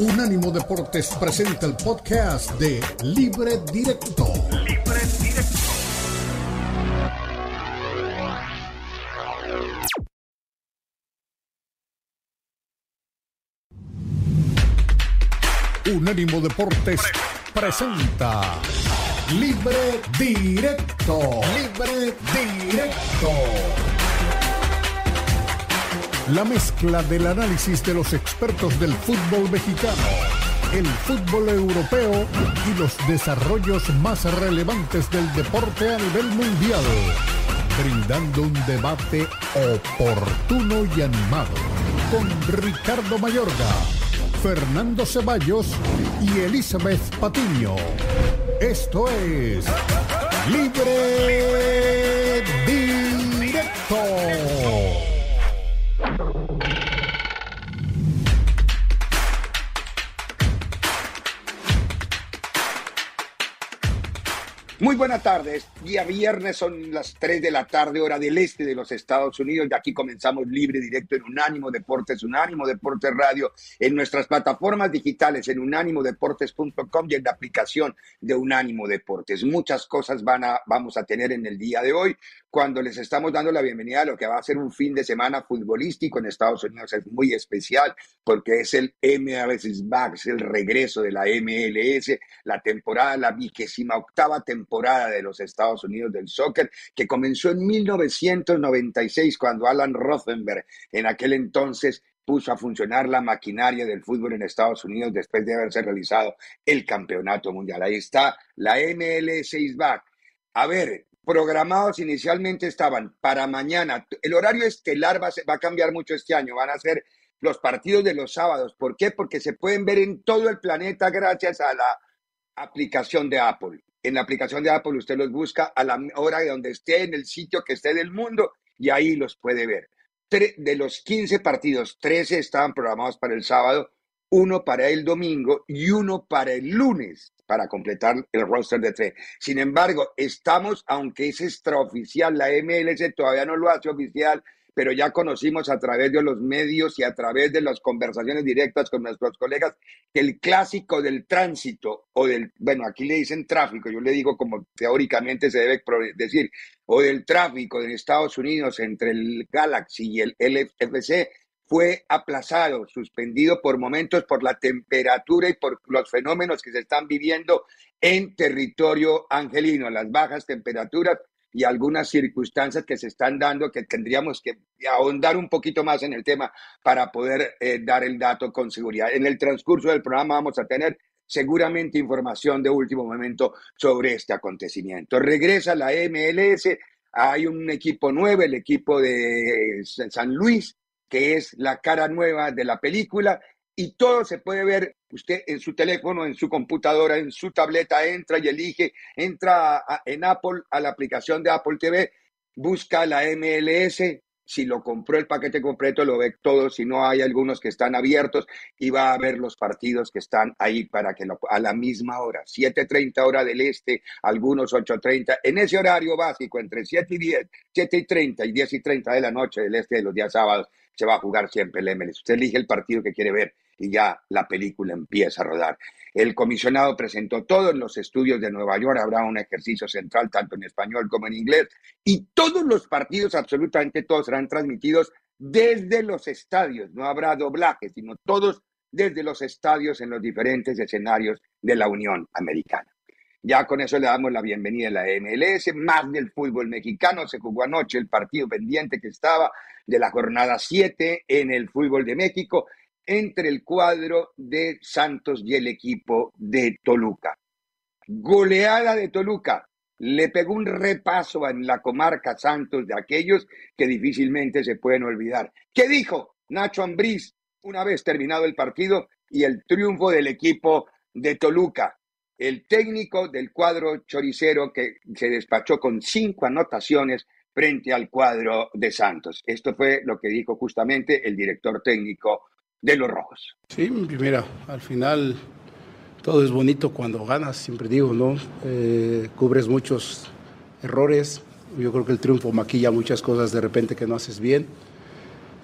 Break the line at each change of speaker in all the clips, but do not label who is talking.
Unánimo Deportes presenta el podcast de Libre Directo. Libre Directo. Unánimo Deportes presenta Libre Directo. Libre Directo. La mezcla del análisis de los expertos del fútbol mexicano, el fútbol europeo y los desarrollos más relevantes del deporte a nivel mundial. Brindando un debate oportuno y animado con Ricardo Mayorga, Fernando Ceballos y Elizabeth Patiño. Esto es Libre Directo. Thank you.
Muy buenas tardes. Día viernes son las 3 de la tarde, hora del este de los Estados Unidos. Y aquí comenzamos libre, directo en Unánimo Deportes, Unánimo Deportes Radio, en nuestras plataformas digitales, en unánimodeportes.com y en la aplicación de Unánimo Deportes. Muchas cosas van a, vamos a tener en el día de hoy cuando les estamos dando la bienvenida a lo que va a ser un fin de semana futbolístico en Estados Unidos. Es muy especial porque es el MLS Back, el regreso de la MLS, la temporada, la vigésima octava temporada de los Estados Unidos del soccer, que comenzó en 1996 cuando Alan Rothenberg, en aquel entonces, puso a funcionar la maquinaria del fútbol en Estados Unidos después de haberse realizado el campeonato mundial. Ahí está la MLS Back. A ver, programados inicialmente estaban para mañana. El horario estelar va a, va a cambiar mucho este año, van a ser los partidos de los sábados. ¿Por qué? Porque se pueden ver en todo el planeta gracias a la aplicación de Apple. En la aplicación de Apple usted los busca a la hora de donde esté, en el sitio que esté del mundo, y ahí los puede ver. De los 15 partidos, 13 estaban programados para el sábado, uno para el domingo y uno para el lunes para completar el roster de tres. Sin embargo, estamos, aunque es extraoficial, la MLS todavía no lo hace oficial, pero ya conocimos a través de los medios y a través de las conversaciones directas con nuestros colegas que el clásico del tránsito o del, bueno, aquí le dicen tráfico, yo le digo como teóricamente se debe decir, o del tráfico de Estados Unidos entre el Galaxy y el LFC fue aplazado, suspendido por momentos por la temperatura y por los fenómenos que se están viviendo en territorio angelino, las bajas temperaturas y algunas circunstancias que se están dando que tendríamos que ahondar un poquito más en el tema para poder eh, dar el dato con seguridad. En el transcurso del programa vamos a tener seguramente información de último momento sobre este acontecimiento. Regresa la MLS, hay un equipo nuevo, el equipo de San Luis, que es la cara nueva de la película y todo se puede ver usted en su teléfono, en su computadora, en su tableta, entra y elige, entra en Apple a la aplicación de Apple TV, busca la MLS, si lo compró el paquete completo lo ve todo, si no hay algunos que están abiertos y va a ver los partidos que están ahí para que lo, a la misma hora, 7.30 hora del este, algunos 8.30, en ese horario básico entre 7 y 10, 7 y 30 y 10 y 30 de la noche del este de los días sábados, se va a jugar siempre el MLS. Usted elige el partido que quiere ver y ya la película empieza a rodar. El comisionado presentó todo en los estudios de Nueva York, habrá un ejercicio central tanto en español como en inglés y todos los partidos, absolutamente todos, serán transmitidos desde los estadios, no habrá doblaje, sino todos desde los estadios en los diferentes escenarios de la Unión Americana. Ya con eso le damos la bienvenida a la MLS, más del fútbol mexicano. Se jugó anoche el partido pendiente que estaba de la jornada 7 en el fútbol de México entre el cuadro de Santos y el equipo de Toluca. Goleada de Toluca. Le pegó un repaso en la comarca Santos de aquellos que difícilmente se pueden olvidar. ¿Qué dijo Nacho Ambriz una vez terminado el partido y el triunfo del equipo de Toluca? el técnico del cuadro choricero que se despachó con cinco anotaciones frente al cuadro de Santos. Esto fue lo que dijo justamente el director técnico de los Rojos.
Sí, mira, al final todo es bonito cuando ganas, siempre digo, ¿no? Eh, cubres muchos errores. Yo creo que el triunfo maquilla muchas cosas de repente que no haces bien.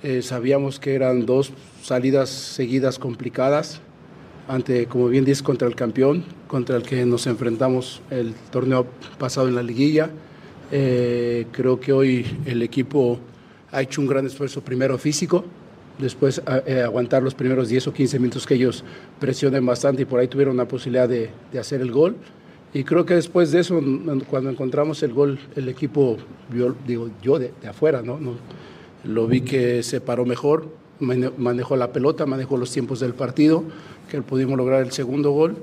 Eh, sabíamos que eran dos salidas seguidas complicadas ante, como bien dices, contra el campeón, contra el que nos enfrentamos el torneo pasado en la liguilla. Eh, creo que hoy el equipo ha hecho un gran esfuerzo primero físico, después eh, aguantar los primeros 10 o 15 minutos que ellos presionen bastante y por ahí tuvieron la posibilidad de, de hacer el gol. Y creo que después de eso, cuando encontramos el gol, el equipo, digo yo de, de afuera, ¿no? ¿no? Lo vi que se paró mejor, manejó la pelota, manejó los tiempos del partido, que pudimos lograr el segundo gol.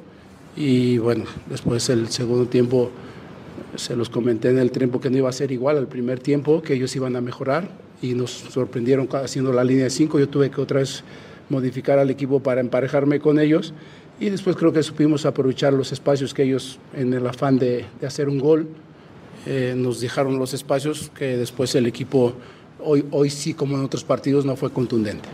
Y bueno, después el segundo tiempo, se los comenté en el tiempo que no iba a ser igual al primer tiempo, que ellos iban a mejorar y nos sorprendieron haciendo la línea de cinco. Yo tuve que otra vez modificar al equipo para emparejarme con ellos y después creo que supimos aprovechar los espacios que ellos, en el afán de, hacer un gol, eh, nos dejaron los espacios que después el equipo, hoy, hoy sí como en otros partidos, no fue contundente.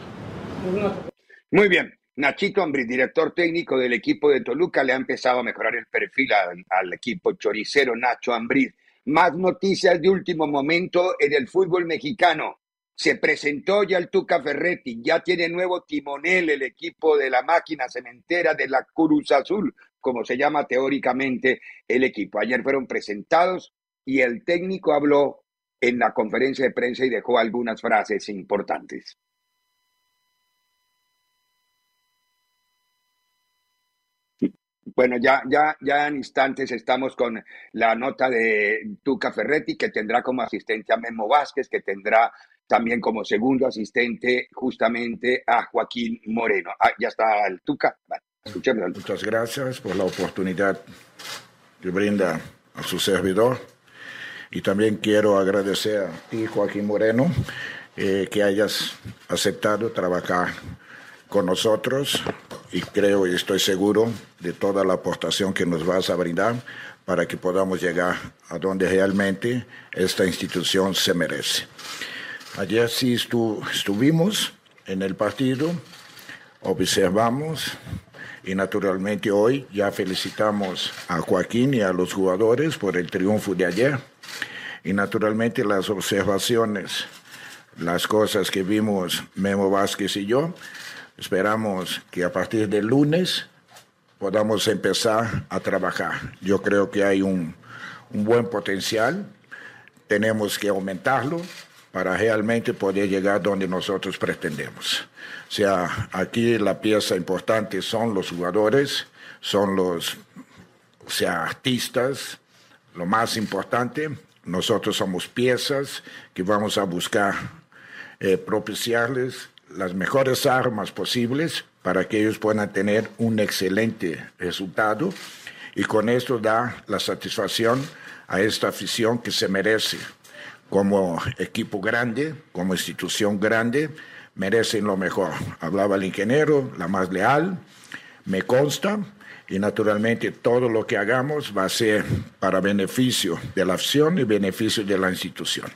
Muy bien. Nachito Ambrí, director técnico del equipo de Toluca, le ha empezado a mejorar el perfil al, equipo choricero Nacho Ambrí. Más noticias de último momento en el fútbol mexicano. Se presentó ya el Tuca Ferretti, ya tiene nuevo timonel el equipo de la máquina cementera de la Cruz Azul, como se llama teóricamente el equipo. Ayer fueron presentados y el técnico habló en la conferencia de prensa y dejó algunas frases importantes. Bueno, ya, ya, ya en instantes estamos con la nota de Tuca Ferretti, que tendrá como asistente a Memo Vázquez, que tendrá también como segundo asistente justamente a Joaquín Moreno. Ah, ya está el Tuca. Escuchemos.
Muchas gracias por la oportunidad que brinda a su servidor. Y también quiero agradecer a ti, Joaquín Moreno, eh, que hayas aceptado trabajar con nosotros y creo y estoy seguro de toda la aportación que nos vas a brindar para que podamos llegar a donde realmente esta institución se merece. Ayer sí estu estuvimos en el partido, observamos y naturalmente hoy ya felicitamos a Joaquín y a los jugadores por el triunfo de ayer y naturalmente las observaciones, las cosas que vimos Memo Vázquez y yo, esperamos que a partir del lunes podamos empezar a trabajar. Yo creo que hay un, un buen potencial, tenemos que aumentarlo para realmente poder llegar donde nosotros pretendemos. O sea, aquí la pieza importante son los jugadores, son los o sea, artistas, lo más importante, nosotros somos piezas que vamos a buscar eh, propiciarles las mejores armas posibles para que ellos puedan tener un excelente resultado y con esto da la satisfacción a esta afición que se merece como equipo grande, como institución grande, merecen lo mejor. Hablaba el ingeniero, la más leal, me consta, y naturalmente todo lo que hagamos va a ser para beneficio de la afición y beneficio de la institución.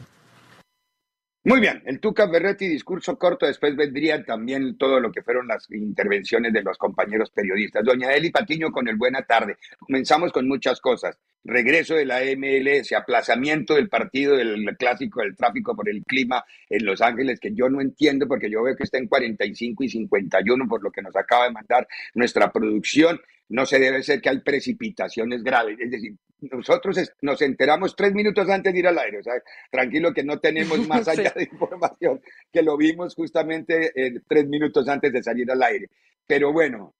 Muy bien, el Tuca Berretti, discurso corto, después vendría también todo lo que fueron las intervenciones de los compañeros periodistas. Doña Eli Patiño con el buena tarde. Comenzamos con muchas cosas. Regreso de la MLS, aplazamiento del partido del clásico del tráfico por el clima en Los Ángeles, que yo no entiendo porque yo veo que está en 45 y 51 por lo que nos acaba de mandar nuestra producción. No se debe ser que hay precipitaciones graves. Es decir, nosotros nos enteramos tres minutos antes de ir al aire. O sea, tranquilo que no tenemos más allá de información, que lo vimos justamente eh, tres minutos antes de salir al aire. Pero bueno,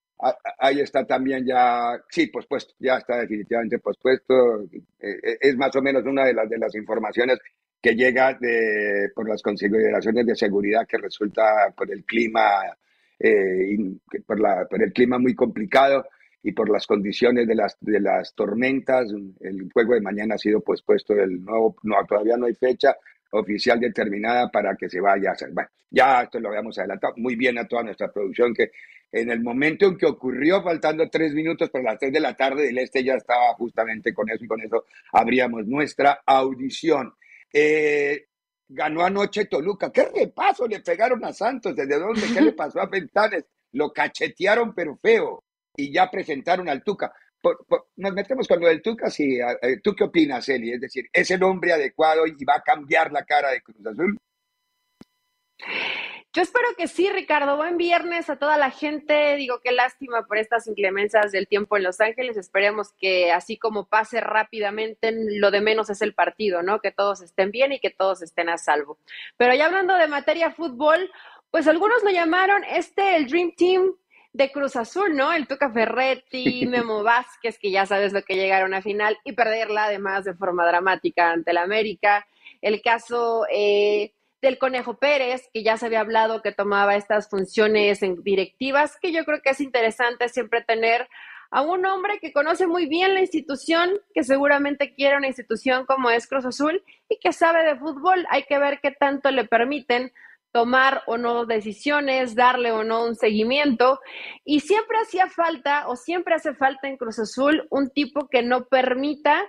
ahí está también ya, sí, pospuesto, ya está definitivamente pospuesto. Eh, es más o menos una de las, de las informaciones que llega de, por las consideraciones de seguridad que resulta por el clima, eh, por, la, por el clima muy complicado y por las condiciones de las, de las tormentas. El juego de mañana ha sido pospuesto, el nuevo, no, todavía no hay fecha oficial determinada para que se vaya a hacer. Bueno, ya esto lo habíamos adelantado muy bien a toda nuestra producción que en el momento en que ocurrió, faltando tres minutos para las tres de la tarde del este, ya estaba justamente con eso y con eso abríamos nuestra audición. Eh, ganó anoche Toluca. ¿Qué repaso le pegaron a Santos? ¿Desde dónde? ¿Qué le pasó a Ventanes? Lo cachetearon, pero feo y ya presentaron al Tuca. Nos metemos con lo del Tuca, sí. Eh, ¿Tú qué opinas, Eli? Es decir, ¿es el hombre adecuado y va a cambiar la cara de Cruz Azul?
Yo espero que sí, Ricardo. Buen viernes a toda la gente. Digo, qué lástima por estas inclemencias del tiempo en Los Ángeles. Esperemos que así como pase rápidamente, lo de menos es el partido, ¿no? Que todos estén bien y que todos estén a salvo. Pero ya hablando de materia fútbol, pues algunos lo llamaron este el Dream Team de Cruz Azul, ¿no? El Tuca Ferretti, Memo Vázquez, que ya sabes lo que llegaron a final y perderla además de forma dramática ante el América. El caso eh, del Conejo Pérez, que ya se había hablado que tomaba estas funciones en directivas, que yo creo que es interesante siempre tener a un hombre que conoce muy bien la institución, que seguramente quiere una institución como es Cruz Azul y que sabe de fútbol. Hay que ver qué tanto le permiten tomar o no decisiones, darle o no un seguimiento. Y siempre hacía falta o siempre hace falta en Cruz Azul un tipo que no permita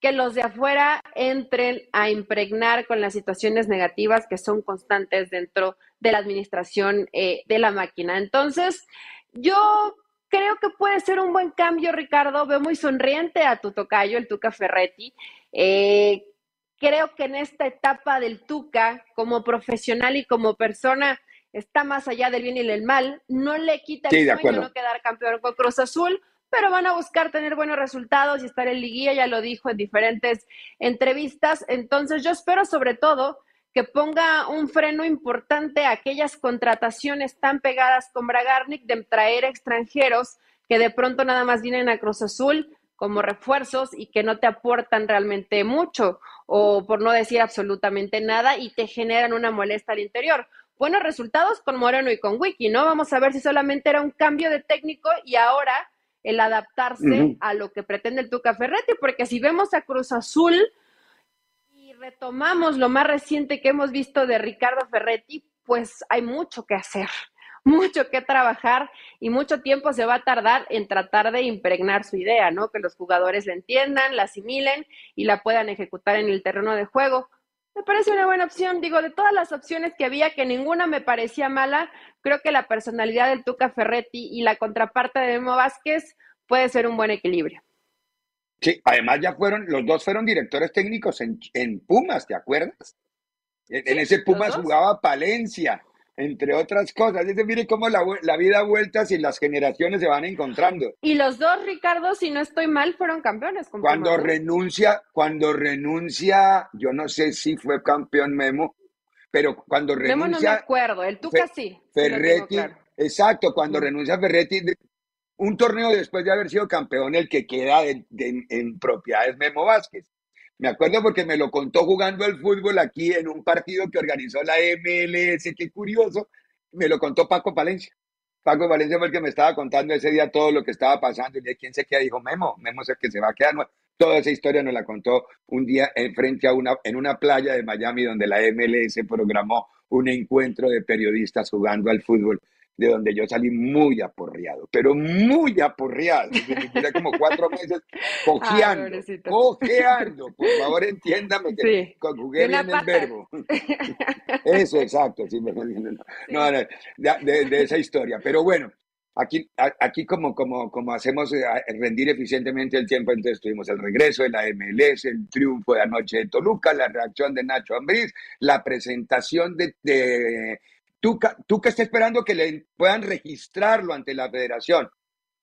que los de afuera entren a impregnar con las situaciones negativas que son constantes dentro de la administración eh, de la máquina. Entonces, yo creo que puede ser un buen cambio, Ricardo. Veo muy sonriente a tu tocayo, el Tuca Ferretti. Eh, creo que en esta etapa del Tuca, como profesional y como persona, está más allá del bien y del mal. No le quita el sueño no quedar campeón con Cruz Azul, pero van a buscar tener buenos resultados y estar en liguilla, ya lo dijo en diferentes entrevistas. Entonces yo espero sobre todo que ponga un freno importante a aquellas contrataciones tan pegadas con Bragarnik de traer extranjeros que de pronto nada más vienen a Cruz Azul como refuerzos y que no te aportan realmente mucho o por no decir absolutamente nada y te generan una molestia al interior. Buenos resultados con Moreno y con Wiki, ¿no? Vamos a ver si solamente era un cambio de técnico y ahora el adaptarse a lo que pretende el Tuca Ferretti, porque si vemos a Cruz Azul y retomamos lo más reciente que hemos visto de Ricardo Ferretti, pues hay mucho que hacer, mucho que trabajar y mucho tiempo se va a tardar en tratar de impregnar su idea, ¿no? Que los jugadores la entiendan, la asimilen y la puedan ejecutar en el terreno de juego. Me parece una buena opción. Digo, de todas las opciones que había, que ninguna me parecía mala, creo que la personalidad del Tuca Ferretti y la contraparte de Memo Vázquez puede ser un buen equilibrio.
Sí, además ya fueron, los dos fueron directores técnicos en, Pumas, ¿te acuerdas? En, ese Pumas jugaba Palencia, entre otras cosas. Es mire cómo la, la vida vueltas y las generaciones se van encontrando.
Y los dos, Ricardo, si no estoy mal, fueron campeones.
cuando renuncia, cuando renuncia, yo no sé si fue campeón Memo, pero cuando renuncia. Memo no me
acuerdo, el Tuca sí.
Ferretti, exacto, cuando renuncia Ferretti, un torneo después de haber sido campeón, el que queda en propiedad es Memo Vázquez. Me acuerdo porque me lo contó jugando al fútbol aquí en un partido que organizó la MLS, qué curioso. Me lo contó Paco Valencia. Paco Valencia fue el que me estaba contando ese día todo lo que estaba pasando. Y de quién se queda, dijo Memo, Memo es el que se va a quedar. Toda esa historia nos la contó un día en frente a una, en una playa de Miami donde la MLS programó un encuentro de periodistas jugando al fútbol de donde yo salí muy aporreado, pero muy aporreado. Duré como cuatro meses cojeando, cojeando. Por favor, entiéndame que conjugué bien el verbo. Eso, exacto. Sí, no, de, de, esa historia. Pero bueno, aquí, aquí como, como, como hacemos eh, rendir eficientemente el tiempo, entonces tuvimos el regreso de la MLS, el triunfo de anoche de Toluca, la reacción de Nacho Ambriz, la presentación de Tú, que está esperando que le puedan registrarlo ante la federación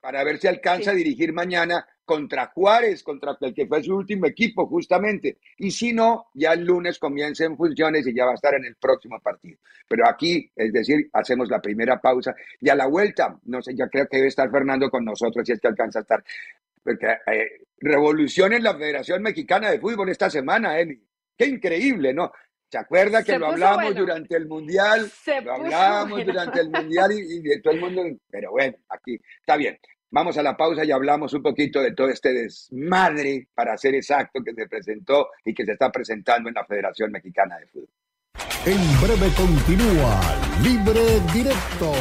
para ver si alcanza a dirigir mañana contra Juárez, contra el que fue su último equipo, justamente. Y si no, ya el lunes comienza en funciones y ya va a estar en el próximo partido. Pero aquí, es decir, hacemos la primera pausa y a la vuelta, no sé, ya creo que debe estar Fernando con nosotros si es que alcanza a estar. Porque eh, revolución en la Federación Mexicana de Fútbol esta semana, Eli. Qué increíble, ¿no? ¿Se acuerda que lo hablamos durante el Mundial? lo hablamos durante el Mundial y, de todo el mundo. Pero bueno, aquí está bien. Vamos a la pausa y hablamos un poquito de todo este desmadre, para ser exacto, que se presentó y que se está presentando en la Federación Mexicana de Fútbol.
En breve continúa Libre Directo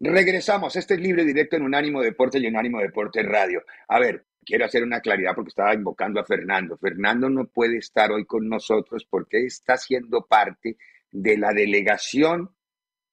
Regresamos, este es libre directo en Unánimo Deportes y Unánimo Deportes Radio. A ver, quiero hacer una claridad porque estaba invocando a Fernando. Fernando no puede estar hoy con nosotros porque está siendo parte de la delegación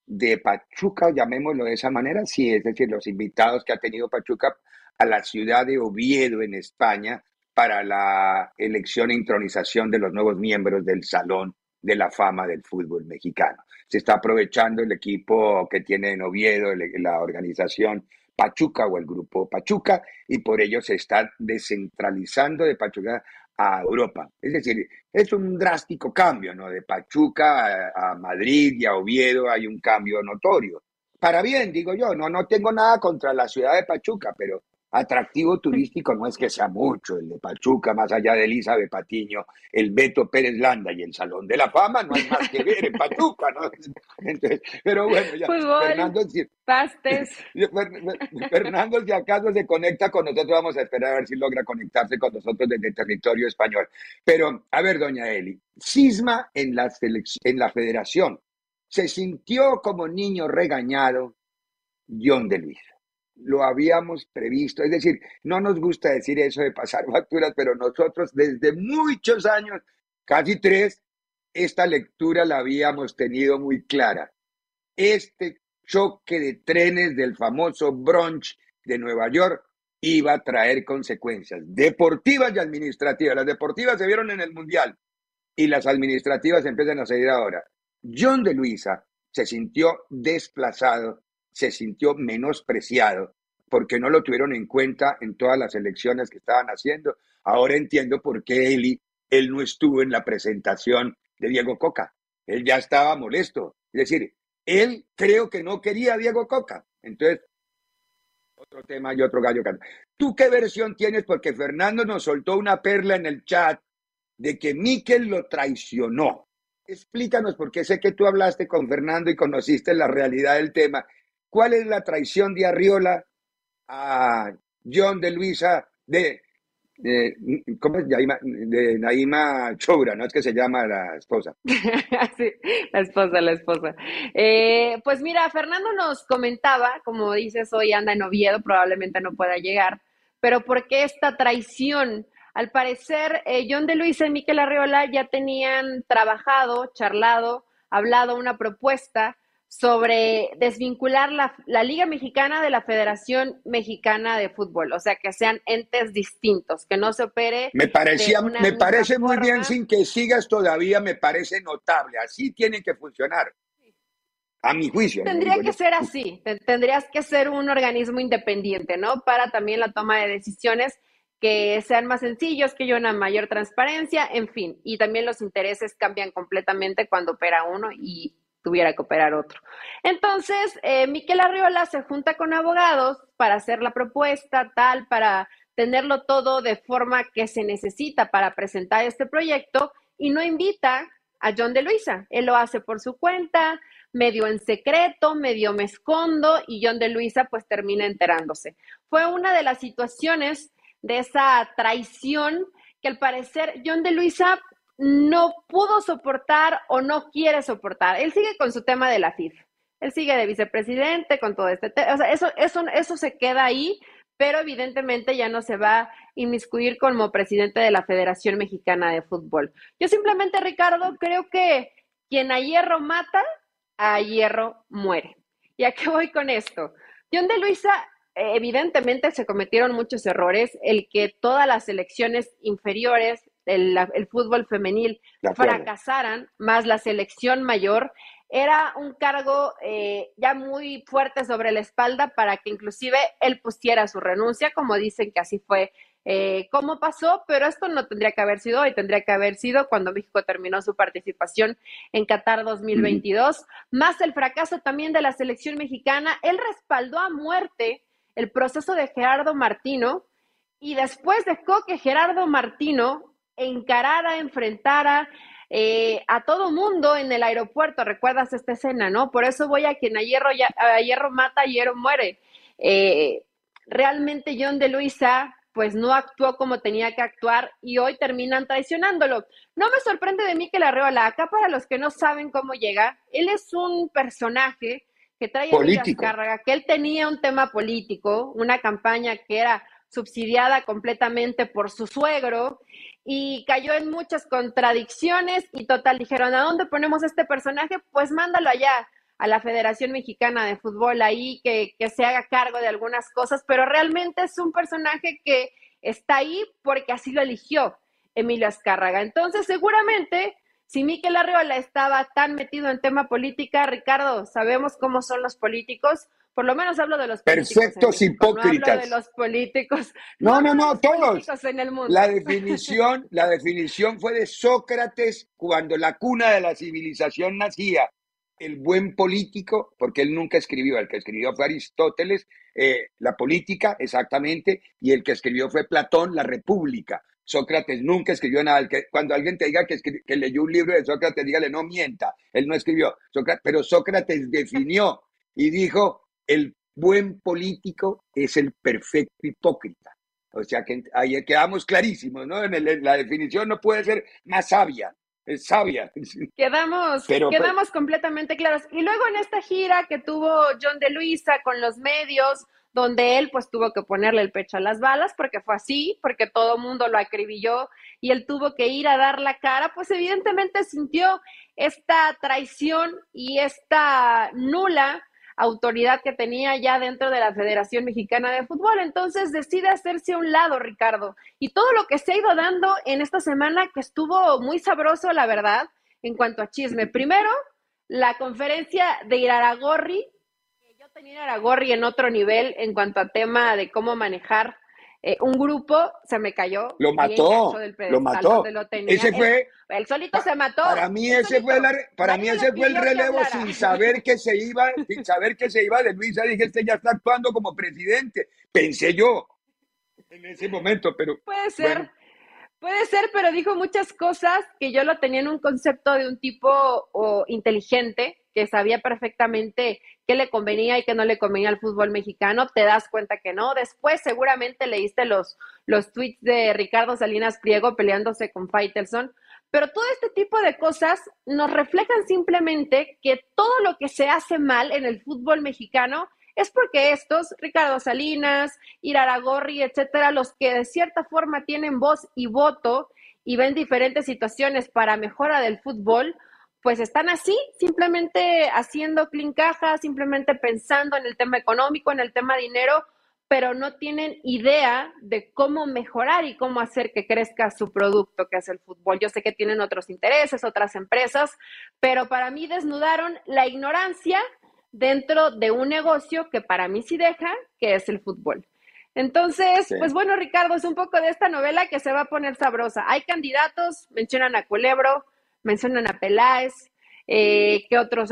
de Pachuca, llamémoslo de esa manera, sí, es decir, los invitados que ha tenido Pachuca a la ciudad de Oviedo en España para la elección e intronización de los nuevos miembros del Salón de la Fama del Fútbol Mexicano. Se está aprovechando el equipo que tiene en Oviedo, la organización Pachuca o el grupo Pachuca, y por ello se está descentralizando de Pachuca a Europa. Es decir, es un drástico cambio, ¿no? De Pachuca a, Madrid y a Oviedo hay un cambio notorio. Para bien, digo yo, no, no tengo nada contra la ciudad de Pachuca, pero atractivo turístico no es que sea mucho el de Pachuca, más allá de Elizabeth Patiño, el Beto Pérez Landa y el Salón de la Fama, no hay más que ver en Pachuca, ¿no? pero bueno, ya.
Fernando, pastes.
Fernando, si acaso se conecta con nosotros, vamos a esperar a ver si logra conectarse con nosotros desde territorio español. Pero, a ver, doña Eli, cisma en la, en la federación. Se sintió como niño regañado John de Luis lo habíamos previsto. Es decir, no nos gusta decir eso de pasar facturas, pero nosotros desde muchos años, casi tres, esta lectura la habíamos tenido muy clara. Este choque de trenes del famoso brunch de Nueva York iba a traer consecuencias deportivas y administrativas. Las deportivas se vieron en el Mundial y las administrativas empiezan a seguir ahora. John de Luisa se sintió desplazado se sintió menospreciado porque no lo tuvieron en cuenta en todas las elecciones que estaban haciendo. Ahora entiendo por qué Eli, él no estuvo en la presentación de Diego Coca. Él ya estaba molesto. Es decir, él creo que no quería a Diego Coca. Entonces, otro tema y otro gallo ¿Tú qué versión tienes? Porque Fernando nos soltó una perla en el chat de que Miquel lo traicionó. Explícanos, porque sé que tú hablaste con Fernando y conociste la realidad del tema. ¿Cuál es la traición de Arriola a John de Luisa de, ¿cómo es? De Naima Choura, ¿no? Es que se llama la esposa.
la esposa, la esposa. Eh, pues mira, Fernando nos comentaba, como dices, hoy anda en Oviedo, probablemente no pueda llegar, pero ¿por qué esta traición? Al parecer, eh, John de Luisa y Miquel Arriola ya tenían trabajado, charlado, hablado una propuesta sobre desvincular la, Liga Mexicana de la Federación Mexicana de Fútbol, o sea, que sean entes distintos, que no se opere.
Me parecía, me parece muy bien sin que sigas todavía, me parece notable. Así tiene que funcionar. A mi juicio.
Tendría que ser así. Tendrías que ser un organismo independiente, ¿no? Para también la toma de decisiones que sean más sencillos, que haya una mayor transparencia, en fin. Y también los intereses cambian completamente cuando opera uno y tuviera que operar otro. Entonces, eh, Miquel Arriola se junta con abogados para hacer la propuesta, tal, para tenerlo todo de forma que se necesita para presentar este proyecto y no invita a John de Luisa. Él lo hace por su cuenta, medio en secreto, medio me escondo y John de Luisa pues termina enterándose. Fue una de las situaciones de esa traición que al parecer John de Luisa no pudo soportar o no quiere soportar. Él sigue con su tema de la FIFA. Él sigue de vicepresidente con todo este tema. O sea, eso, eso, eso se queda ahí, pero evidentemente ya no se va a inmiscuir como presidente de la Federación Mexicana de Fútbol. Yo simplemente, Ricardo, creo que quien a hierro mata, a hierro muere. ¿Y a qué voy con esto? John de Luisa, evidentemente se cometieron muchos errores. El que todas las elecciones inferiores el, fútbol femenil fracasaran, más la selección mayor, era un cargo eh, ya muy fuerte sobre la espalda para que inclusive él pusiera su renuncia, como dicen que así fue eh, como pasó, pero esto no tendría que haber sido hoy, tendría que haber sido cuando México terminó su participación en Qatar 2022, más el fracaso también de la selección mexicana. Él respaldó a muerte el proceso de Gerardo Martino y después dejó que Gerardo Martino encarara, enfrentara eh, a todo mundo en el aeropuerto. ¿Recuerdas esta escena, no? Por eso voy a quien a hierro, a hierro mata, a hierro muere. Eh, realmente John de Luisa pues no actuó como tenía que actuar y hoy terminan traicionándolo. No me sorprende de mí que la Reola, acá para los que no saben cómo llega, él es un personaje que trae
político.
Carga, que él tenía un tema político, una campaña que era subsidiada completamente por su suegro y cayó en muchas contradicciones y total dijeron, ¿a dónde ponemos este personaje? Pues mándalo allá a la Federación Mexicana de Fútbol ahí, que, que se haga cargo de algunas cosas, pero realmente es un personaje que está ahí porque así lo eligió Emilio Azcárraga. Entonces, seguramente, si Miquel Arriola estaba tan metido en tema política, Ricardo, sabemos cómo son los políticos, por lo menos hablo de los
perfectos hipócritas. No
hablo de los políticos.
No, no, no, todos.
En el mundo.
La definición, la definición fue de Sócrates cuando la cuna de la civilización nacía. El buen político, porque él nunca escribió, el que escribió fue Aristóteles, eh, la política, exactamente, y el que escribió fue Platón, la república. Sócrates nunca escribió nada. cuando alguien te diga que, que, leyó un libro de Sócrates, dígale, no mienta, él no escribió. Sócrates, pero Sócrates definió y dijo, el buen político es el perfecto hipócrita. O sea que ahí quedamos clarísimos, ¿no? En, la definición no puede ser más sabia, es sabia.
Quedamos, quedamos completamente claros. Y luego en esta gira que tuvo John de Luisa con los medios, donde él pues tuvo que ponerle el pecho a las balas porque fue así, porque todo el mundo lo acribilló y él tuvo que ir a dar la cara, pues evidentemente sintió esta traición y esta nula autoridad que tenía ya dentro de la Federación Mexicana de Fútbol. Entonces decide hacerse a un lado, Ricardo. Y todo lo que se ha ido dando en esta semana, que estuvo muy sabroso, la verdad, en cuanto a chisme. Primero, la conferencia de Iraragorri, yo tenía Iraragorri en otro nivel en cuanto a tema de cómo manejar eh, un grupo se me cayó.
Lo mató, lo mató. ese fue.
El, solito se mató.
Para mí ese fue, para mí ese fue el relevo sin saber que se iba, sin saber que se iba de Luisa. Dije, este ya está actuando como presidente. Pensé yo en ese momento, pero.
Puede ser. Puede ser, pero dijo muchas cosas que yo lo tenía en un concepto de un tipo o, inteligente, sabía perfectamente qué le convenía y qué no le convenía al fútbol mexicano, te das cuenta que no. Después seguramente leíste los, los tweets de Ricardo Salinas Priego peleándose con Faitelson, pero todo este tipo de cosas nos reflejan simplemente que todo lo que se hace mal en el fútbol mexicano es porque estos, Ricardo Salinas, Iraragorri, etcétera, los que de cierta forma tienen voz y voto y ven diferentes situaciones para mejora del fútbol, pues están así, simplemente haciendo clean caja, simplemente pensando en el tema económico, en el tema dinero, pero no tienen idea de cómo mejorar y cómo hacer que crezca su producto, que es el fútbol. Yo sé que tienen otros intereses, otras empresas, pero para mí desnudaron la ignorancia dentro de un negocio que para mí sí deja, que es el fútbol. Entonces, pues bueno, Ricardo, es un poco de esta novela que se va a poner sabrosa. Hay candidatos, mencionan a Culebro, mencionan a Peláez, eh, ¿qué otros?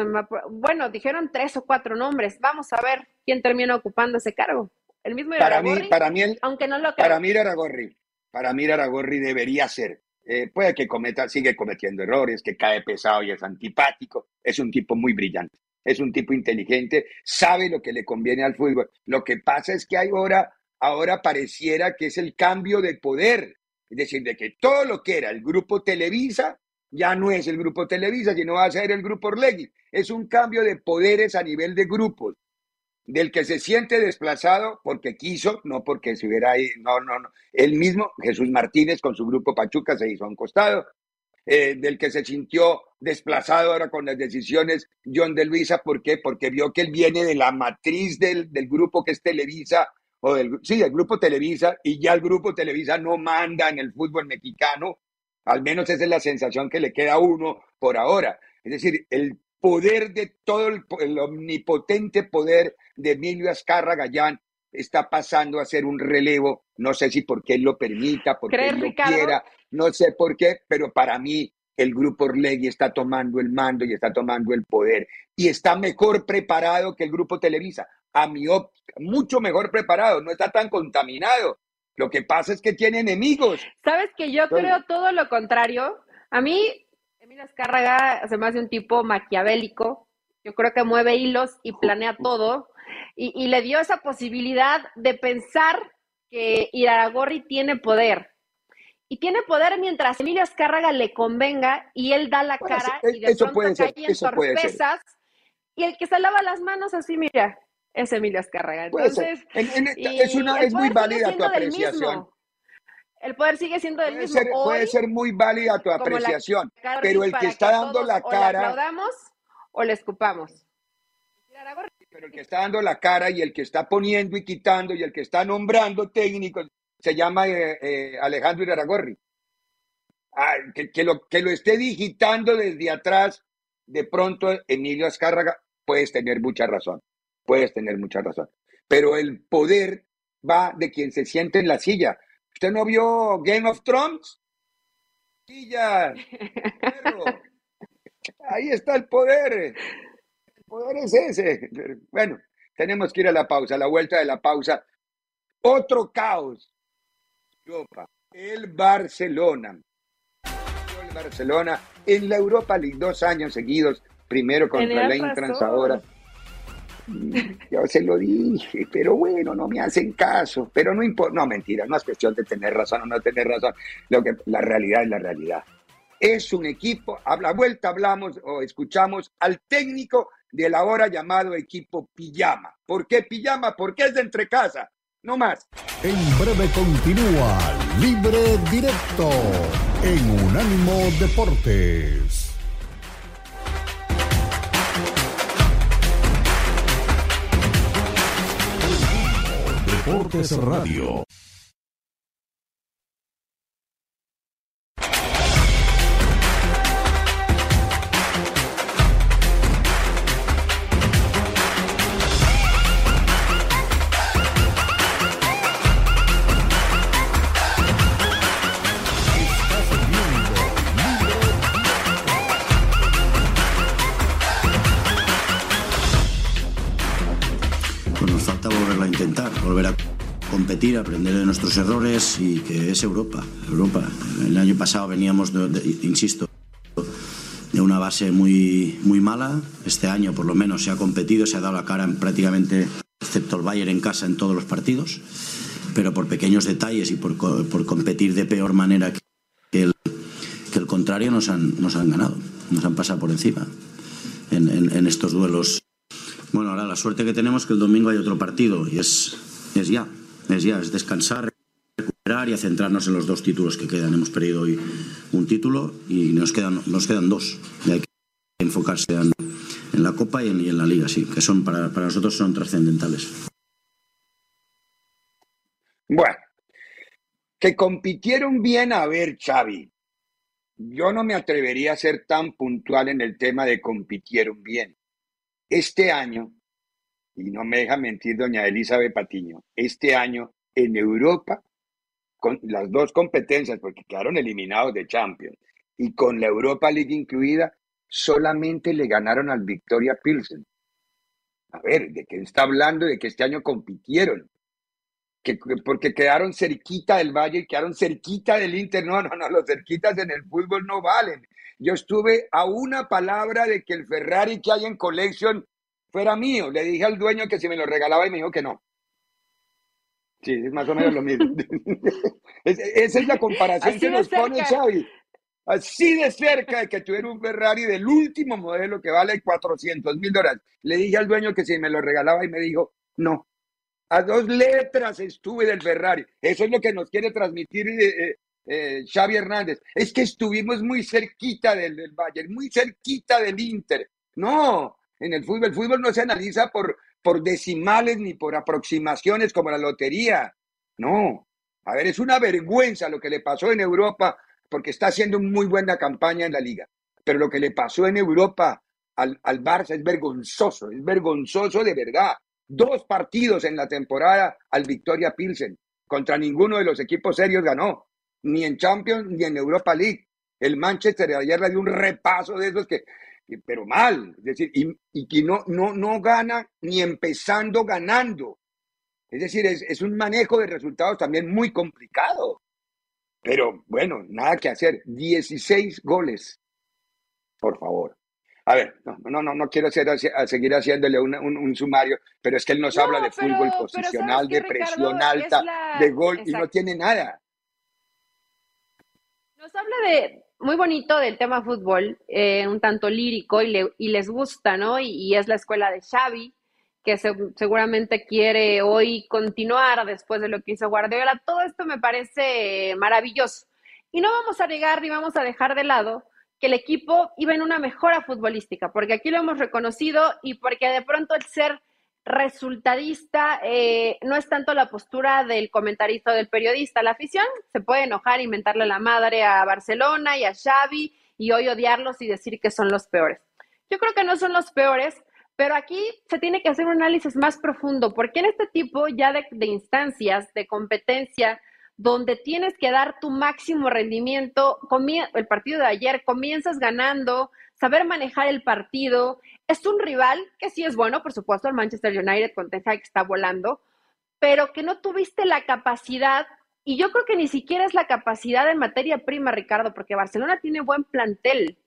Bueno, dijeron tres o cuatro nombres. Vamos a ver quién termina ocupando ese cargo. El mismo
para mí, para mí,
aunque no lo
Para mí, Aragorri, para mí, Aragorri debería ser. Eh, puede que cometa, sigue cometiendo errores, que cae pesado y es antipático. Es un tipo muy brillante. Es un tipo inteligente, sabe lo que le conviene al fútbol. Lo que pasa es que ahora, ahora pareciera que es el cambio de poder. Es decir, de que todo lo que era el grupo Televisa ya no es el grupo Televisa, sino va a ser el grupo Orlegui. Es un cambio de poderes a nivel de grupos, del que se siente desplazado porque quiso, no porque se hubiera ahí, no, no, no. El mismo Jesús Martínez con su grupo Pachuca se hizo a un costado, eh, del que se sintió desplazado ahora con las decisiones John de Luisa, ¿por qué? Porque vio que él viene de la matriz del, del grupo que es Televisa, o del, sí, del grupo Televisa, y ya el grupo Televisa no manda en el fútbol mexicano, al menos esa es la sensación que le queda a uno por ahora. Es decir, el poder de todo el, omnipotente poder de Emilio Azcarra Gallán está pasando a ser un relevo. No sé si porque él lo permita, porque él lo quiera, no sé por qué, pero para mí el grupo Orlegui está tomando el mando y está tomando el poder y está mejor preparado que el grupo Televisa. A mi óptica, mucho mejor preparado, no está tan contaminado. Lo que pasa es que tiene enemigos.
Sabes que yo creo todo lo contrario. A mí, Emilio Azcárraga se me hace un tipo maquiavélico. Yo creo que mueve hilos y planea todo. Y, y le dio esa posibilidad de pensar que Iraragorri tiene poder. Y tiene poder mientras Emilio Azcárraga le convenga y él da la cara y de pronto cae en sorpresas. Y el que se lava las manos así, mira, es Emilio Azcárraga. Entonces,
es, una, es muy válida tu apreciación.
El poder sigue siendo del
mismo. puede ser muy válida tu apreciación, pero el que está dando la cara.
O le aplaudamos o le escupamos.
Pero el que está dando la cara y el que está poniendo y quitando y el que está nombrando técnicos se llama eh, eh, Alejandro Iraragorri. Ah, que, lo, que lo esté digitando desde atrás, de pronto Emilio Azcárraga, puedes tener mucha razón, puedes tener mucha razón. Pero el poder va de quien se siente en la silla. ¿Usted no vio Game of Thrones? Silla. Ahí está el poder. El poder es ese. Bueno, tenemos que ir a la pausa, a la vuelta de la pausa. Otro caos. Europa. El Barcelona. El Barcelona en la Europa League dos años seguidos. Primero contra la Intrans ahora. Yo se lo dije, pero bueno, no me hacen caso. Pero no importa, no, mentira, no es cuestión de tener razón o no tener razón. Lo que, la realidad es la realidad. Es un equipo, a la vuelta hablamos o escuchamos al técnico del ahora llamado equipo Pijama. ¿Por qué Pijama? Porque es de entre casa, no más.
En breve continúa Libre Directo en Unánimo Deportes. Deportes Radio.
Aprender de nuestros errores y que es Europa. Europa. El año pasado veníamos, insisto, de una base muy, muy mala. Este año, por lo menos, se ha competido, se ha dado la cara en prácticamente, excepto el Bayern en casa, en todos los partidos. Pero por pequeños detalles y por, por competir de peor manera que el, que el contrario, nos han, nos han ganado, nos han pasado por encima en, en, en estos duelos. Bueno, ahora la suerte que tenemos es que el domingo hay otro partido y es, es ya es ya, es descansar, recuperar y a centrarnos en los dos títulos que quedan. Hemos perdido hoy un título y nos quedan, nos quedan dos. Y hay que enfocarse en, la Copa y en, la Liga, sí, que son para, para nosotros son trascendentales.
Bueno, que compitieron bien a ver, Xavi. Yo no me atrevería a ser tan puntual en el tema de compitieron bien. Este año y no me deja mentir doña Elizabeth Patiño, este año en Europa, con las dos competencias, porque quedaron eliminados de Champions, y con la Europa League incluida, solamente le ganaron al Victoria Pilsen. A ver, ¿de qué está hablando? De que este año compitieron. Que, porque quedaron cerquita del Valle quedaron cerquita del Inter. No, no, no, los cerquitas en el fútbol no valen. Yo estuve a una palabra de que el Ferrari que hay en Collection fuera mío. Le dije al dueño que si me lo regalaba y me dijo que no. Sí, es más o menos lo mismo. esa es la comparación que nos pone Xavi. Así de cerca de que tuviera un Ferrari del último modelo que vale 400 mil dólares. Le dije al dueño que si me lo regalaba y me dijo, no. A dos letras estuve del Ferrari. Eso es lo que nos quiere transmitir eh, eh, eh, Xavi Hernández. Es que estuvimos muy cerquita del, del Bayern, muy cerquita del Inter. No, en el fútbol. El fútbol no se analiza por, por decimales ni por aproximaciones como la lotería. No. A ver, es una vergüenza lo que le pasó en Europa porque está haciendo muy buena campaña en la liga. Pero lo que le pasó en Europa al, al Barça es vergonzoso, es vergonzoso de verdad. Dos partidos en la temporada al Victoria Pilsen. Contra ninguno de los equipos serios ganó, ni en Champions ni en Europa League. El Manchester ayer le dio un repaso de esos que pero mal, es decir, y, que no, no, no gana ni empezando ganando. Es decir, es, es, un manejo de resultados también muy complicado. Pero bueno, nada que hacer. 16 goles, por favor. a ver, no, no, no, quiero hacer, seguir haciéndole un, sumario, pero es que él nos habla de fútbol posicional, de presión alta, de gol, y no tiene nada.
Nos habla de muy bonito del tema fútbol, eh, un tanto lírico y, le, y, les gusta, ¿no? Y, es la escuela de Xavi, que seguramente quiere hoy continuar después de lo que hizo Guardiola. Todo esto me parece maravilloso. Y no vamos a negar ni vamos a dejar de lado que el equipo iba en una mejora futbolística, porque aquí lo hemos reconocido y porque de pronto el ser resultadista eh, no es tanto la postura del comentarista o del periodista. La afición se puede enojar, inventarle la madre a Barcelona y a Xavi y hoy odiarlos y decir que son los peores. Yo creo que no son los peores, pero aquí se tiene que hacer un análisis más profundo, porque en este tipo ya de, de instancias, de competencia, donde tienes que dar tu máximo rendimiento. El partido de ayer comienzas ganando, saber manejar el partido. Es un rival que sí es bueno, por supuesto, el Manchester United con Ten está volando, pero que no tuviste la capacidad, y yo creo que ni siquiera es la capacidad en materia prima, Ricardo, porque Barcelona tiene buen plantel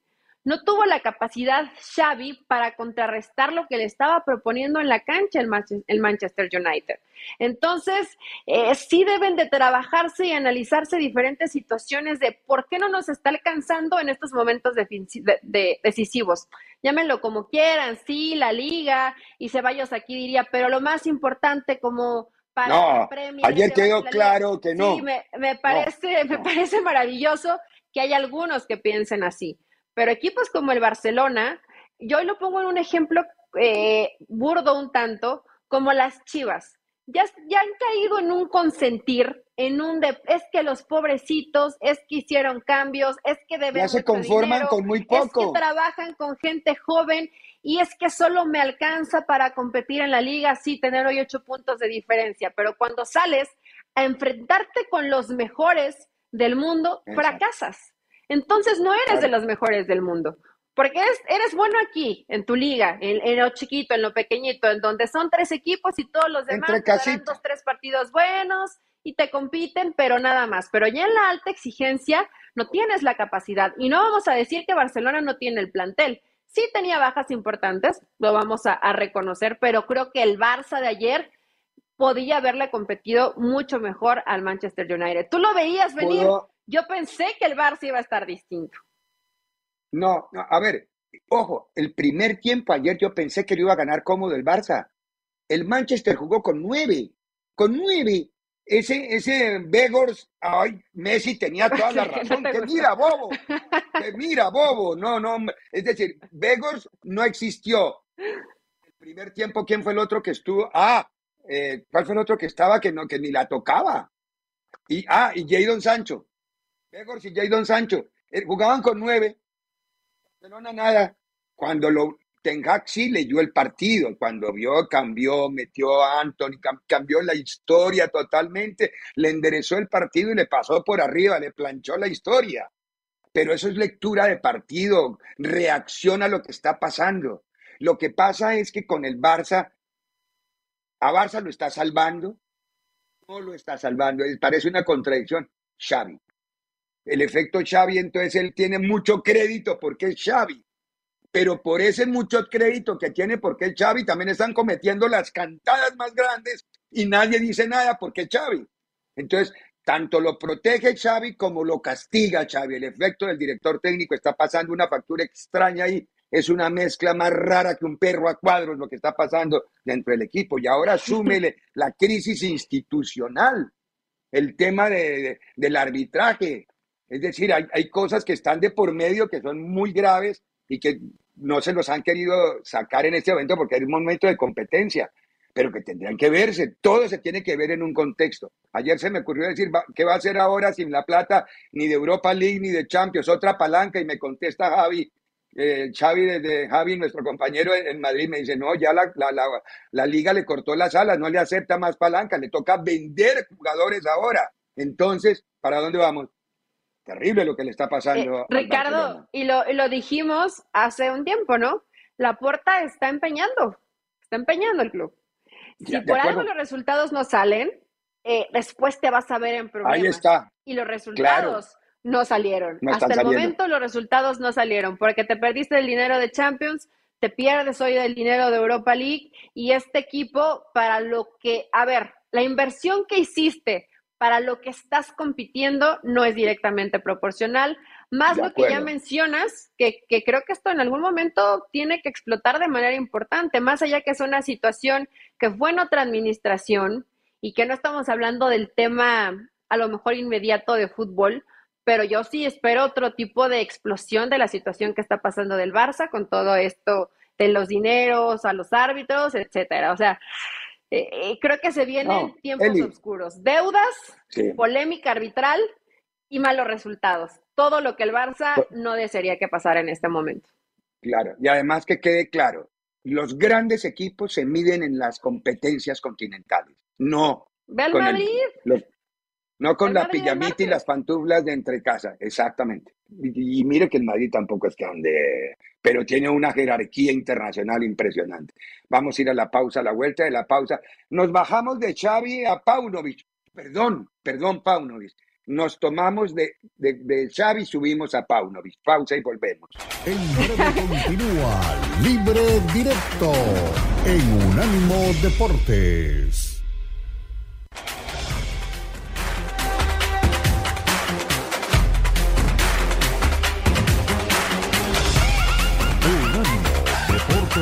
no tuvo la capacidad Xavi para contrarrestar lo que le estaba proponiendo en la cancha el, Manchester United. Entonces, eh, sí deben de trabajarse y analizarse diferentes situaciones de por qué no nos está alcanzando en estos momentos decisivos. Llámenlo como quieran, sí, la liga, y Ceballos aquí diría, pero lo más importante como para
no, Ayer quedó claro que no.
Sí, me, parece, me parece maravilloso que hay algunos que piensen así. Pero equipos como el Barcelona, yo lo pongo en un ejemplo eh, burdo un tanto, como las Chivas. Ya, ya, han caído en un consentir, en un de, es que los pobrecitos, es que hicieron cambios, es que deben.
Ya se conforman con muy poco.
Es que trabajan con gente joven y es que solo me alcanza para competir en la liga, sí, tener hoy ocho puntos de diferencia. Pero cuando sales a enfrentarte con los mejores del mundo, fracasas. Entonces no eres de los mejores del mundo. Porque eres, eres bueno aquí, en tu liga, en, lo chiquito, en lo pequeñito, en donde son tres equipos y todos los demás dan dos, tres partidos buenos y te compiten, pero nada más. Pero ya en la alta exigencia no tienes la capacidad. Y no vamos a decir que Barcelona no tiene el plantel. Sí tenía bajas importantes, lo vamos a, reconocer, pero creo que el Barça de ayer podía haberle competido mucho mejor al Manchester United. ¿Tú lo veías venir? Yo pensé que el Barça iba a estar distinto.
No, no, a ver, ojo, el primer tiempo ayer yo pensé que lo iba a ganar cómodo el Barça. El Manchester jugó con nueve, con nueve. Ese, ese Begors, ay, Messi tenía toda la razón. que mira, bobo, que mira, bobo. No, no, es decir, Begors no existió. El primer tiempo, ¿quién fue el otro que estuvo? Ah, eh, ¿cuál fue el otro que estaba que no, que ni la tocaba? Y, ah, y Jadon Sancho. Begors y Jadon Sancho eh, jugaban con nueve. Barcelona nada. Cuando lo Ten sí leyó el partido, cuando vio, cambió, metió a Anthony, cambió la historia totalmente, le enderezó el partido y le pasó por arriba, le planchó la historia. Pero eso es lectura de partido, reacciona a lo que está pasando. Lo que pasa es que con el Barça, a Barça lo está salvando, no lo está salvando, parece una contradicción. Xavi, el efecto Xavi, entonces él tiene mucho crédito porque es Xavi. Pero por ese mucho crédito que tiene porque es Xavi, también están cometiendo las cantadas más grandes y nadie dice nada porque es Xavi. Entonces, tanto lo protege Xavi como lo castiga Xavi. El efecto del director técnico está pasando una factura extraña ahí. Es una mezcla más rara que un perro a cuadros lo que está pasando dentro del equipo. Y ahora súmele la crisis institucional, el tema del arbitraje, es decir, hay, cosas que están de por medio que son muy graves y que no se los han querido sacar en este momento porque hay un momento de competencia, pero que tendrían que verse. Todo se tiene que ver en un contexto. Ayer se me ocurrió decir, ¿qué va a hacer ahora sin la plata ni de Europa League ni de Champions? Otra palanca y me contesta Javi, eh, Xavi de Javi, nuestro compañero en, Madrid, me dice, no, ya la, la, la, liga le cortó las alas, no le acepta más palanca, le toca vender jugadores ahora. Entonces, ¿para dónde vamos? Terrible lo que le está pasando.
Eh, Ricardo, y lo, lo, dijimos hace un tiempo, ¿no? La puerta está empeñando, está empeñando el club. Si por algo los resultados no salen, eh, después te vas a ver en problemas.
Ahí está.
Y los resultados no salieron. Hasta el momento los resultados no salieron, porque te perdiste el dinero de Champions, te pierdes hoy el dinero de Europa League y este equipo para lo que, a ver, la inversión que hiciste para lo que estás compitiendo no es directamente proporcional, más lo que ya mencionas, que, que, creo que esto en algún momento tiene que explotar de manera importante, más allá que es una situación que fue en otra administración y que no estamos hablando del tema a lo mejor inmediato de fútbol, pero yo sí espero otro tipo de explosión de la situación que está pasando del Barça con todo esto de los dineros a los árbitros, etcétera. O sea, eh, eh, creo que se vienen tiempos oscuros, deudas, polémica arbitral y malos resultados. Todo lo que el Barça pues no desearía que pasara en este momento.
Claro, y además que quede claro, los grandes equipos se miden en las competencias continentales, no.
Ve al Madrid.
No con la pijamita y las pantuflas de entre casa, exactamente. Y, mire que el Madrid tampoco es que donde, pero tiene una jerarquía internacional impresionante. Vamos a ir a la pausa, a la vuelta de la pausa. Nos bajamos de Xavi a Paunovic. Perdón, perdón, Paunovic. Nos tomamos de, de, Xavi, subimos a Paunovic. Pausa y volvemos.
En breve continúa Libre Directo en Unánimo Deportes.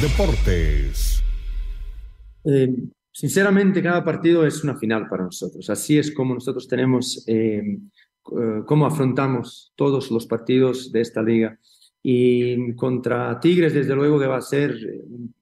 Deportes.
Eh, sinceramente, cada partido es una final para nosotros. Así es como nosotros tenemos, eh, eh, cómo afrontamos todos los partidos de esta liga. Y contra Tigres, desde luego que va a ser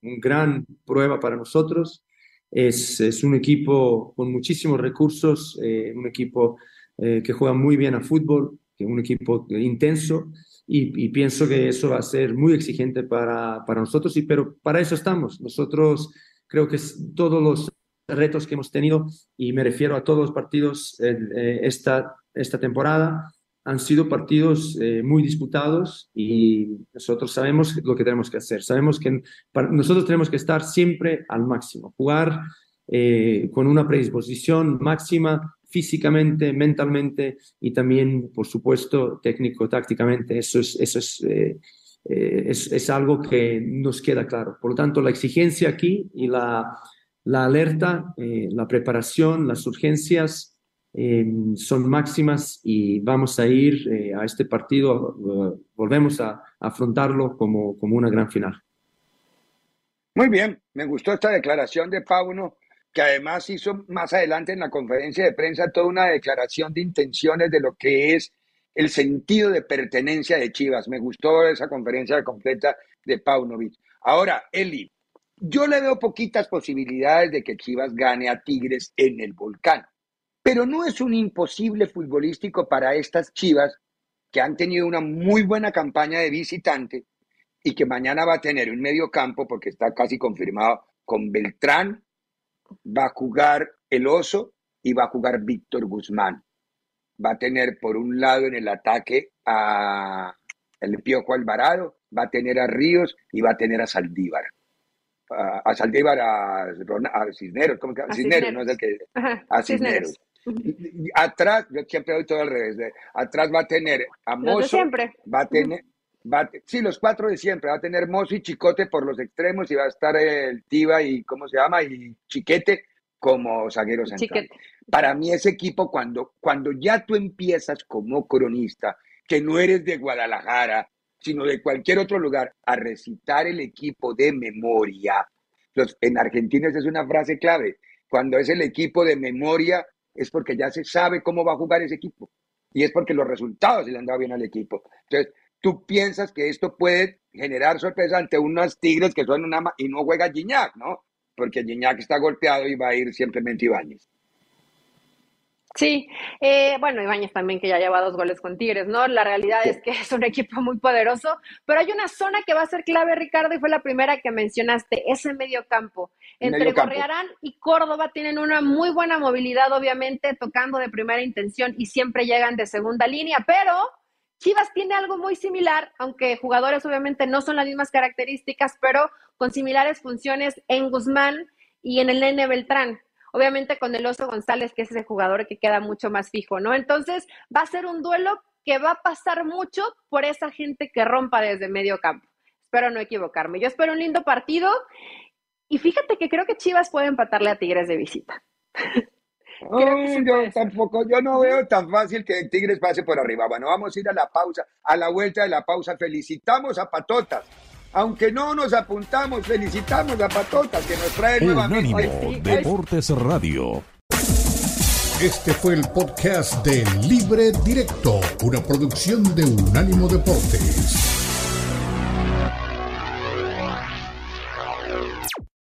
una gran prueba para nosotros. Es, un equipo con muchísimos recursos, un equipo que juega muy bien a fútbol, un equipo intenso y, pienso que eso va a ser muy exigente para, para nosotros, y, pero para eso estamos. Nosotros creo que todos los retos que hemos tenido, y me refiero a todos los partidos eh, esta, esta temporada, han sido partidos eh, muy disputados y nosotros sabemos lo que tenemos que hacer. Sabemos que nosotros tenemos que estar siempre al máximo, jugar eh, con una predisposición máxima físicamente, mentalmente y también, por supuesto, técnico-tácticamente. Eso, es, eso es, eh, eh, es, es, algo que nos queda claro. Por lo tanto, la exigencia aquí y la, la alerta, eh, la preparación, las urgencias son máximas y vamos a ir a este partido, volvemos a, afrontarlo como, como una gran final.
Muy bien, me gustó esta declaración de Pauno que además hizo más adelante en la conferencia de prensa toda una declaración de intenciones de lo que es el sentido de pertenencia de Chivas. Me gustó esa conferencia completa de Paunovic. Ahora, Eli, yo le veo poquitas posibilidades de que Chivas gane a Tigres en el volcán, pero no es un imposible futbolístico para estas Chivas que han tenido una muy buena campaña de visitante y que mañana va a tener un medio campo, porque está casi confirmado, con Beltrán, va a jugar el oso y va a jugar Víctor Guzmán. Va a tener por un lado en el ataque a el Piojo Alvarado, va a tener a Ríos y va a tener a Saldívar. A, Saldívar, a, Cisneros, ¿cómo que? A Cisneros, no es el que. a Cisneros. Atrás, yo siempre doy todo al revés. atrás va a tener a Mozo.
siempre.
Va a tener. Va sí, los cuatro de siempre. Va a tener Mozo y Chicote por los extremos y va a estar el Tiva y, ¿cómo se llama? Y Chiquete como zaguero central. Para mí ese equipo, cuando, cuando ya tú empiezas como cronista, que no eres de Guadalajara, sino de cualquier otro lugar, a recitar el equipo de memoria. Los, en Argentina esa es una frase clave. Cuando es el equipo de memoria, es porque ya se sabe cómo va a jugar ese equipo. Y es porque los resultados le han dado bien al equipo. Entonces, ¿Tú piensas que esto puede generar sorpresa ante unos Tigres que son una... y no juega Gignac, ¿no? Porque Gignac está golpeado y va a ir simplemente Ibáñez.
Sí, eh, bueno, Ibáñez también que ya lleva dos goles con Tigres, ¿no? La realidad es que es un equipo muy poderoso, pero hay una zona que va a ser clave, Ricardo, y fue la primera que mencionaste, ese medio campo. Entre Gorriarán y Córdoba tienen una muy buena movilidad, obviamente, tocando de primera intención y siempre llegan de segunda línea, pero Chivas tiene algo muy similar, aunque jugadores obviamente no son las mismas características, pero con similares funciones en Guzmán y en el Nene Beltrán obviamente con el Oso González, que es ese jugador que queda mucho más fijo, ¿no? Entonces va a ser un duelo que va a pasar mucho por esa gente que rompa desde medio campo. Espero no equivocarme. Yo espero un lindo partido y fíjate que creo que Chivas puede empatarle a Tigres de visita.
yo tampoco, yo no veo tan fácil que Tigres pase por arriba. Bueno, vamos a ir a la pausa, a la vuelta de la pausa. Felicitamos a Patotas aunque no nos apuntamos, felicitamos a Patotas que nos trae nuevamente.
Deportes Radio. Este fue el podcast de Libre Directo, una producción de Unánimo Deportes.